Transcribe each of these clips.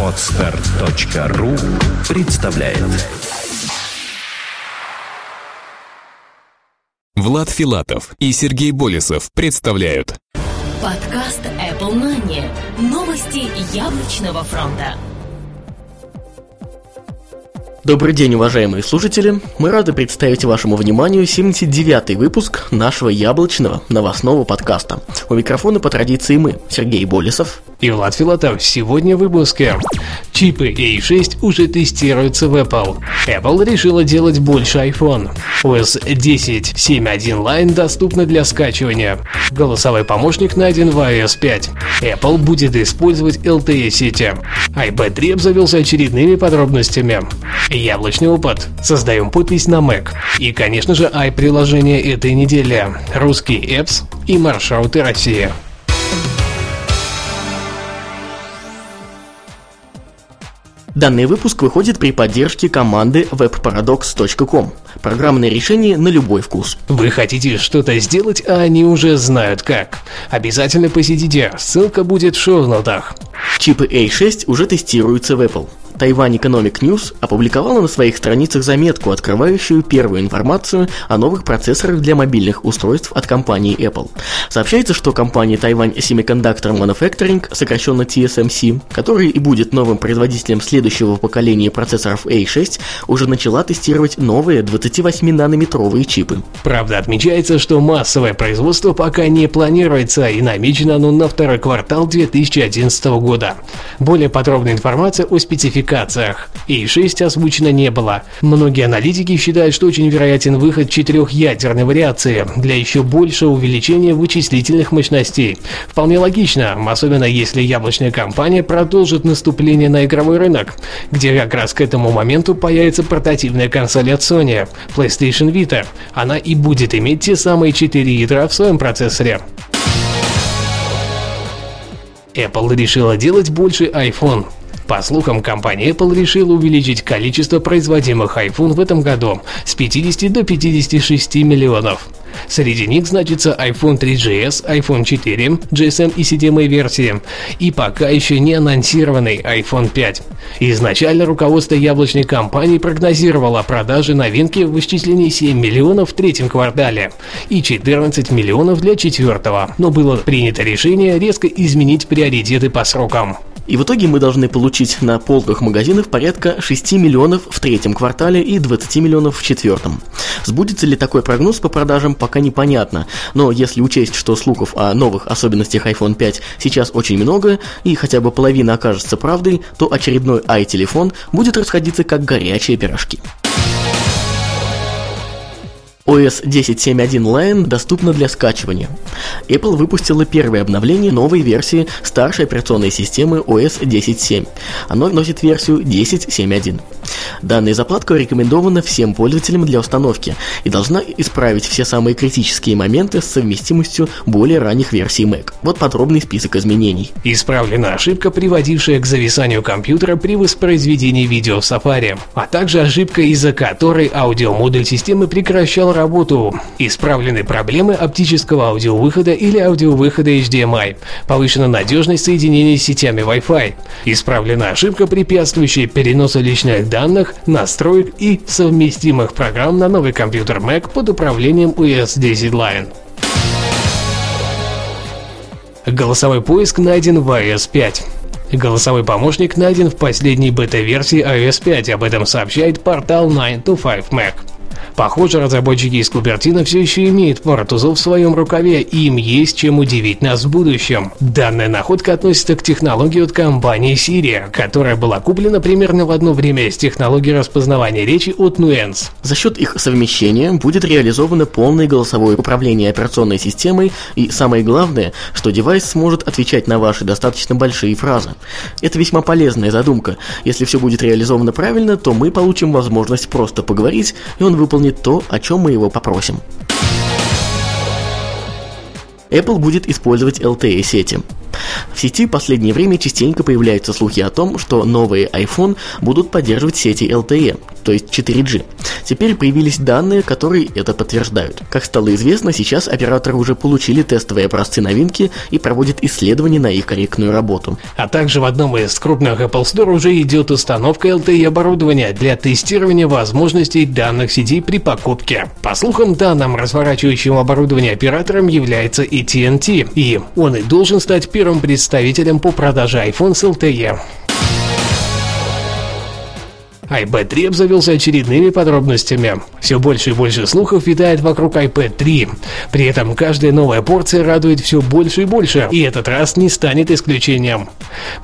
Отстар.ру представляет Влад Филатов и Сергей Болесов представляют Подкаст Apple Money. Новости яблочного фронта. Добрый день, уважаемые слушатели! Мы рады представить вашему вниманию 79-й выпуск нашего яблочного новостного подкаста. У микрофона по традиции мы, Сергей Болесов Влад Филатов. Сегодня в выпуске. Чипы A6 уже тестируются в Apple. Apple решила делать больше iPhone. OS 10 7.1 Line доступна для скачивания. Голосовой помощник найден в iOS 5. Apple будет использовать LTE сети. iPad 3 обзавелся очередными подробностями. Яблочный опыт. Создаем подпись на Mac. И, конечно же, i-приложение этой недели. Русский apps и маршруты России. Данный выпуск выходит при поддержке команды webparadox.com. Программное решение на любой вкус. Вы хотите что-то сделать, а они уже знают как. Обязательно посетите, ссылка будет в шоу-нотах. Чипы A6 уже тестируются в Apple. Тайвань Economic News опубликовала на своих страницах заметку, открывающую первую информацию о новых процессорах для мобильных устройств от компании Apple. Сообщается, что компания Тайвань Semiconductor Manufacturing, сокращенно TSMC, который и будет новым производителем следующего поколения процессоров A6, уже начала тестировать новые 28-нанометровые чипы. Правда, отмечается, что массовое производство пока не планируется и намечено оно на второй квартал 2011 года. Более подробная информация о спецификациях. И 6 озвучено не было. Многие аналитики считают, что очень вероятен выход четырехъядерной вариации для еще большего увеличения вычислительных мощностей. Вполне логично, особенно если яблочная компания продолжит наступление на игровой рынок, где как раз к этому моменту появится портативная консоль от Sony, PlayStation Vita. Она и будет иметь те самые 4 ядра в своем процессоре. Apple решила делать больше iPhone. По слухам, компания Apple решила увеличить количество производимых iPhone в этом году с 50 до 56 миллионов. Среди них значится iPhone 3GS, iPhone 4, GSM и CDMA версии и пока еще не анонсированный iPhone 5. Изначально руководство яблочной компании прогнозировало продажи новинки в исчислении 7 миллионов в третьем квартале и 14 миллионов для четвертого, но было принято решение резко изменить приоритеты по срокам. И в итоге мы должны получить на полках магазинов порядка 6 миллионов в третьем квартале и 20 миллионов в четвертом. Сбудется ли такой прогноз по продажам, пока непонятно, но если учесть, что слухов о новых особенностях iPhone 5 сейчас очень много, и хотя бы половина окажется правдой, то очередной i-телефон будет расходиться как горячие пирожки. OS 10.7.1 Lion доступна для скачивания. Apple выпустила первое обновление новой версии старшей операционной системы OS 10.7. Оно носит версию 10.7.1. Данная заплатка рекомендована всем пользователям для установки и должна исправить все самые критические моменты с совместимостью более ранних версий Mac. Вот подробный список изменений. Исправлена ошибка, приводившая к зависанию компьютера при воспроизведении видео в Safari, а также ошибка, из-за которой аудиомодуль системы прекращал работу. Исправлены проблемы оптического аудиовыхода или аудиовыхода HDMI. Повышена надежность соединения с сетями Wi-Fi. Исправлена ошибка, препятствующая переносу личных данных, настроек и совместимых программ на новый компьютер Mac под управлением OS 10 Line. Голосовой поиск найден в iOS 5. Голосовой помощник найден в последней бета-версии iOS 5, об этом сообщает портал 9to5 Mac. Похоже, разработчики из Кубертина все еще имеют пару тузов в своем рукаве, и им есть чем удивить нас в будущем. Данная находка относится к технологии от компании Siri, которая была куплена примерно в одно время с технологией распознавания речи от Nuance. За счет их совмещения будет реализовано полное голосовое управление операционной системой и самое главное, что девайс сможет отвечать на ваши достаточно большие фразы. Это весьма полезная задумка. Если все будет реализовано правильно, то мы получим возможность просто поговорить, и он выполнит выполнит то, о чем мы его попросим. Apple будет использовать LTE сети. В сети в последнее время частенько появляются слухи о том, что новые iPhone будут поддерживать сети LTE. то есть 4G. Теперь появились данные, которые это подтверждают. Как стало известно, сейчас операторы уже получили тестовые образцы новинки и проводят исследования на их корректную работу. А также в одном из крупных Apple Store уже идет установка LTE оборудования для тестирования возможностей данных сетей при покупке. По слухам, данным разворачивающим оборудование оператором является AT&T, и он и должен стать первым представителем по продаже iPhone с LTE iPad 3 обзавелся очередными подробностями. Все больше и больше слухов витает вокруг iPad 3. При этом каждая новая порция радует все больше и больше, и этот раз не станет исключением.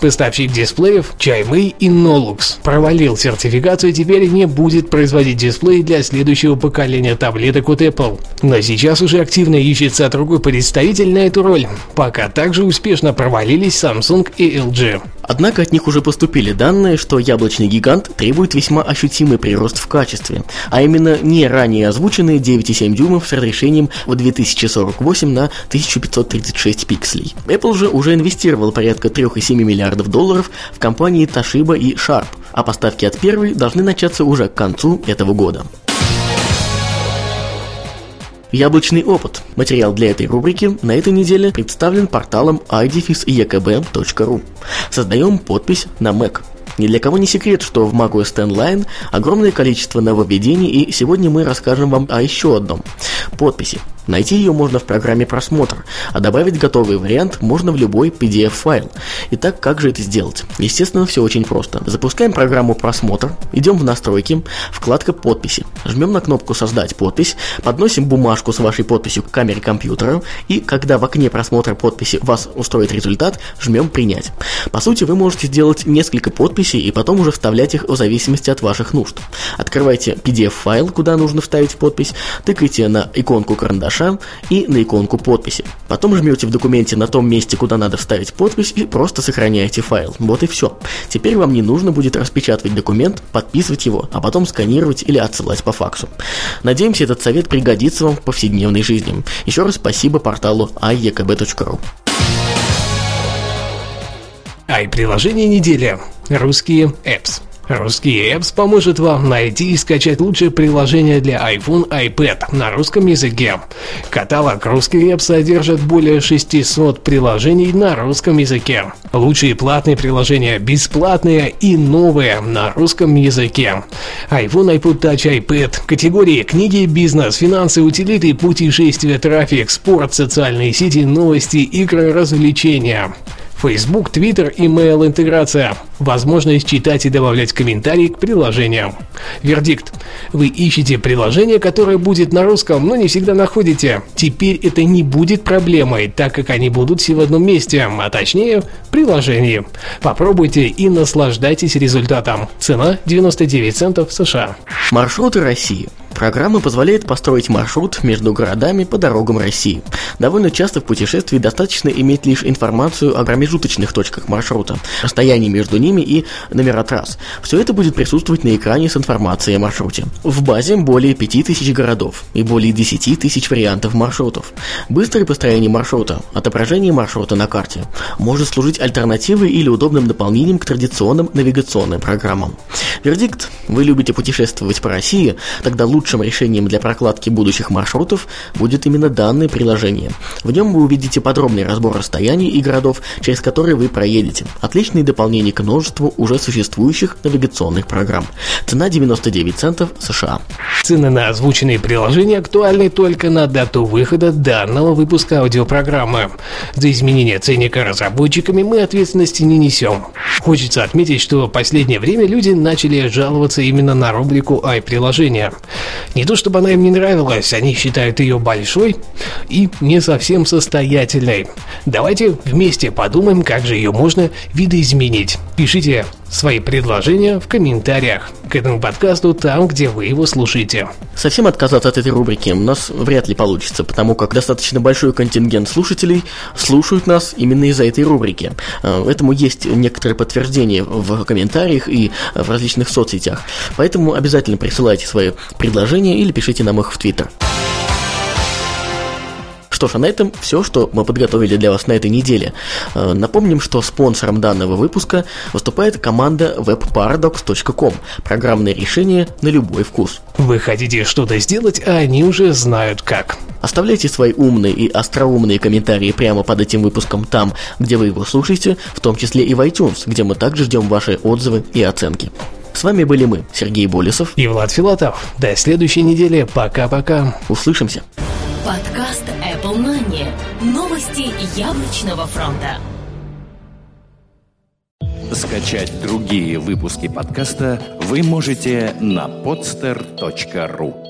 Поставщик дисплеев Chimei и Nolux провалил сертификацию и теперь не будет производить дисплей для следующего поколения таблеток от Apple. Но сейчас уже активно ищется другой представитель на эту роль, пока также успешно провалились Samsung и LG. Однако от них уже поступили данные, что яблочный гигант требует весьма ощутимый прирост в качестве, а именно не ранее озвученные 9,7 дюймов с разрешением в 2048 на 1536 пикселей. Apple же уже инвестировал порядка 3,7 миллиардов долларов в компании Toshiba и Sharp, а поставки от первой должны начаться уже к концу этого года. Яблочный опыт. Материал для этой рубрики на этой неделе представлен порталом idefis.ekb.ru. Создаем подпись на Mac. Ни для кого не секрет, что в macOS X Line огромное количество нововведений, и сегодня мы расскажем вам о еще одном – подписи. Найти ее можно в программе «Просмотр», а добавить готовый вариант можно в любой PDF-файл. Итак, как же это сделать? Естественно, все очень просто. Запускаем программу «Просмотр», идем в настройки, вкладка «Подписи». Жмем на кнопку «Создать подпись», подносим бумажку с вашей подписью к камере компьютера, и когда в окне просмотра подписи вас устроит результат, жмем «Принять». По сути, вы можете сделать несколько подписей и потом уже вставлять их в зависимости от ваших нужд. Открывайте PDF-файл, куда нужно вставить подпись, тыкайте на иконку карандаша, карандаша и на иконку подписи. Потом жмете в документе на том месте, куда надо вставить подпись и просто сохраняете файл. Вот и все. Теперь вам не нужно будет распечатывать документ, подписывать его, а потом сканировать или отсылать по факсу. Надеемся, этот совет пригодится вам в повседневной жизни. Еще раз спасибо порталу iekb.ru. Ай-приложение недели. Русские apps. Русский Apps поможет вам найти и скачать лучшее приложение для iPhone, iPad на русском языке. Каталог Русский Apps содержит более 600 приложений на русском языке. Лучшие платные приложения, бесплатные и новые на русском языке. iPhone, iPod Touch, iPad. Категории книги, бизнес, финансы, утилиты, путешествия, трафик, спорт, социальные сети, новости, игры, развлечения. Facebook, Twitter, email интеграция. Возможность читать и добавлять комментарии к приложениям. Вердикт. Вы ищете приложение, которое будет на русском, но не всегда находите. Теперь это не будет проблемой, так как они будут все в одном месте, а точнее в приложении. Попробуйте и наслаждайтесь результатом. Цена 99 центов США. Маршруты России. Программа позволяет построить маршрут между городами по дорогам России. Довольно часто в путешествии достаточно иметь лишь информацию о промежуточных точках маршрута, расстоянии между ними и номера трасс. Все это будет присутствовать на экране с информацией о маршруте. В базе более 5000 городов и более 10 тысяч вариантов маршрутов. Быстрое построение маршрута, отображение маршрута на карте, может служить альтернативой или удобным дополнением к традиционным навигационным программам. Вердикт – вы любите путешествовать по России, тогда лучше лучшим решением для прокладки будущих маршрутов будет именно данное приложение. В нем вы увидите подробный разбор расстояний и городов, через которые вы проедете. Отличные дополнения к множеству уже существующих навигационных программ. Цена 99 центов США. Цены на озвученные приложения актуальны только на дату выхода данного выпуска аудиопрограммы. За изменение ценника разработчиками мы ответственности не несем. Хочется отметить, что в последнее время люди начали жаловаться именно на рубрику «Ай-приложения». Не то чтобы она им не нравилась, они считают ее большой и не совсем состоятельной. Давайте вместе подумаем, как же ее можно видоизменить. Пишите свои предложения в комментариях к этому подкасту там, где вы его слушаете. Совсем отказаться от этой рубрики у нас вряд ли получится, потому как достаточно большой контингент слушателей слушают нас именно из-за этой рубрики. Э, этому есть некоторые подтверждения в комментариях и в различных соцсетях. Поэтому обязательно присылайте свои предложения или пишите нам их в Твиттер. Что ж, а на этом все, что мы подготовили для вас на этой неделе. Э, напомним, что спонсором данного выпуска выступает команда webparadox.com, программное решение на любой вкус. Вы хотите что-то сделать, а они уже знают как. Оставляйте свои умные и остроумные комментарии прямо под этим выпуском там, где вы его слушаете, в том числе и в iTunes, где мы также ждем ваши отзывы и оценки. С вами были мы, Сергей Болесов и Влад Филатов. До следующей недели. Пока-пока. Услышимся. Подкаст Money. Новости яблочного фронта. Скачать другие выпуски подкаста вы можете на podster.ru